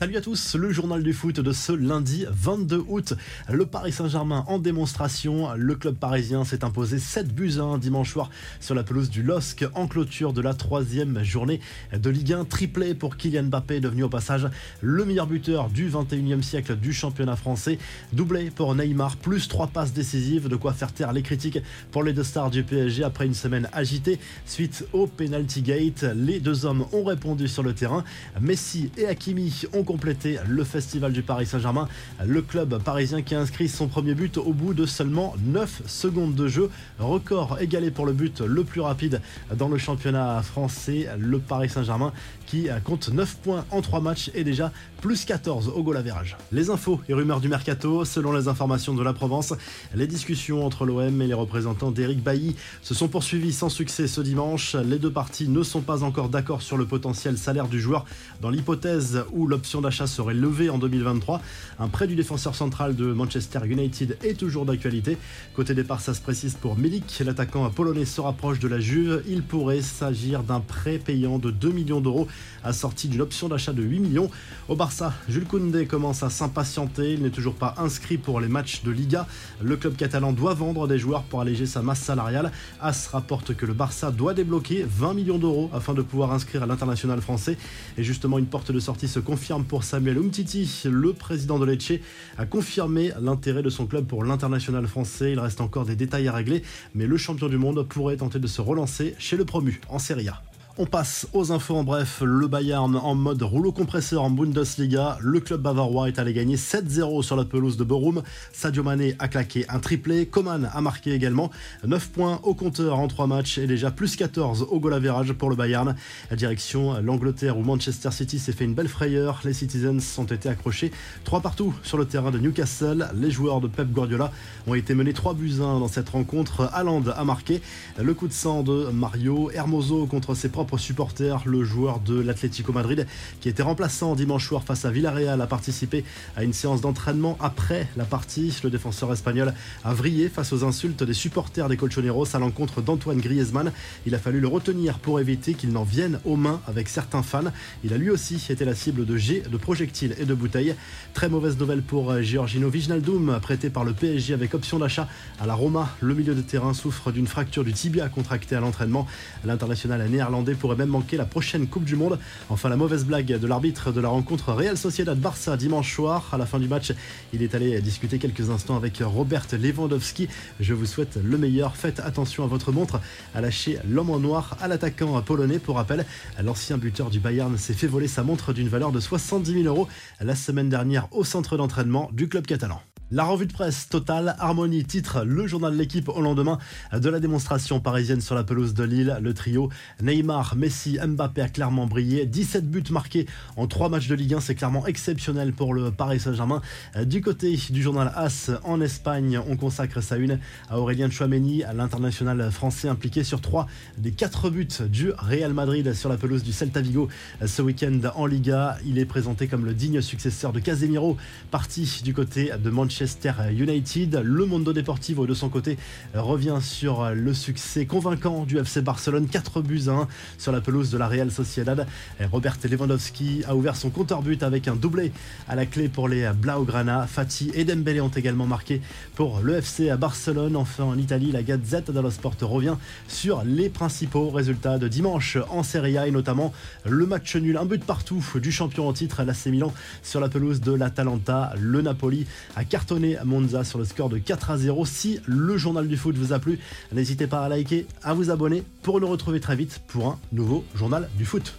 Salut à tous, le journal du foot de ce lundi 22 août. Le Paris Saint-Germain en démonstration. Le club parisien s'est imposé 7 buts 1 dimanche soir sur la pelouse du LOSC en clôture de la troisième journée de Ligue 1. Triplé pour Kylian Mbappé, devenu au passage le meilleur buteur du 21e siècle du championnat français. Doublé pour Neymar, plus 3 passes décisives, de quoi faire taire les critiques pour les deux stars du PSG après une semaine agitée. Suite au penalty gate, les deux hommes ont répondu sur le terrain. Messi et Hakimi ont compléter le festival du Paris Saint-Germain. Le club parisien qui inscrit son premier but au bout de seulement 9 secondes de jeu. Record égalé pour le but le plus rapide dans le championnat français. Le Paris Saint-Germain qui compte 9 points en 3 matchs et déjà plus 14 au goal average. Les infos et rumeurs du mercato, selon les informations de la Provence, les discussions entre l'OM et les représentants d'Éric Bailly se sont poursuivies sans succès ce dimanche. Les deux parties ne sont pas encore d'accord sur le potentiel salaire du joueur dans l'hypothèse où l'option d'achat serait levé en 2023. Un prêt du défenseur central de Manchester United est toujours d'actualité. Côté départ, ça se précise pour Milik. L'attaquant polonais se rapproche de la Juve. Il pourrait s'agir d'un prêt payant de 2 millions d'euros assorti d'une option d'achat de 8 millions. Au Barça, Jules Koundé commence à s'impatienter. Il n'est toujours pas inscrit pour les matchs de Liga. Le club catalan doit vendre des joueurs pour alléger sa masse salariale. As rapporte que le Barça doit débloquer 20 millions d'euros afin de pouvoir inscrire à l'international français. Et justement, une porte de sortie se confirme pour Samuel Umtiti. Le président de Lecce a confirmé l'intérêt de son club pour l'international français. Il reste encore des détails à régler, mais le champion du monde pourrait tenter de se relancer chez le promu en Serie A. On passe aux infos en bref. Le Bayern en mode rouleau compresseur en Bundesliga. Le club bavarois est allé gagner 7-0 sur la pelouse de Borum. Sadio Mané a claqué un triplé. Coman a marqué également 9 points au compteur en 3 matchs et déjà plus 14 au goal average pour le Bayern. La direction l'Angleterre où Manchester City s'est fait une belle frayeur. Les Citizens ont été accrochés 3 partout sur le terrain de Newcastle. Les joueurs de Pep Guardiola ont été menés 3 buts 1 dans cette rencontre. Haaland a marqué le coup de sang de Mario Hermoso contre ses propres supporter, le joueur de l'Atlético Madrid, qui était remplaçant dimanche soir face à Villarreal, a participé à une séance d'entraînement après la partie. Le défenseur espagnol a vrillé face aux insultes des supporters des Colchoneros à l'encontre d'Antoine Griezmann. Il a fallu le retenir pour éviter qu'il n'en vienne aux mains avec certains fans. Il a lui aussi été la cible de jets, de projectiles et de bouteilles. Très mauvaise nouvelle pour Giorgino Vignaldum, prêté par le PSG avec option d'achat à la Roma. Le milieu de terrain souffre d'une fracture du tibia contractée à l'entraînement. L'international néerlandais pourrait même manquer la prochaine Coupe du Monde. Enfin, la mauvaise blague de l'arbitre de la rencontre Real Sociedad-Barça dimanche soir. À la fin du match, il est allé discuter quelques instants avec Robert Lewandowski. Je vous souhaite le meilleur. Faites attention à votre montre. À lâcher l'homme en noir à l'attaquant polonais. Pour rappel, l'ancien buteur du Bayern s'est fait voler sa montre d'une valeur de 70 000 euros la semaine dernière au centre d'entraînement du club catalan. La revue de presse Total Harmonie titre le journal de l'équipe au lendemain de la démonstration parisienne sur la pelouse de Lille. Le trio Neymar, Messi, Mbappé a clairement brillé. 17 buts marqués en 3 matchs de Ligue 1, c'est clairement exceptionnel pour le Paris Saint-Germain. Du côté du journal AS en Espagne, on consacre sa une à Aurélien Chouameni, à l'international français impliqué sur 3 des 4 buts du Real Madrid sur la pelouse du Celta Vigo ce week-end en Liga. Il est présenté comme le digne successeur de Casemiro, parti du côté de Manchester Manchester United. Le Mondo Deportivo de son côté revient sur le succès convaincant du FC Barcelone, 4 buts à 1 sur la pelouse de la Real Sociedad. Robert Lewandowski a ouvert son compteur but avec un doublé à la clé pour les Blaugrana. Fati et Dembélé ont également marqué pour le FC à Barcelone. Enfin en Italie, la Gazette dello Sport revient sur les principaux résultats de dimanche en Serie A et notamment le match nul, un but partout du champion en titre, l'AC Milan sur la pelouse de l'Atalanta. Le Napoli a à Monza sur le score de 4 à 0. Si le journal du foot vous a plu, n'hésitez pas à liker, à vous abonner pour nous retrouver très vite pour un nouveau journal du foot.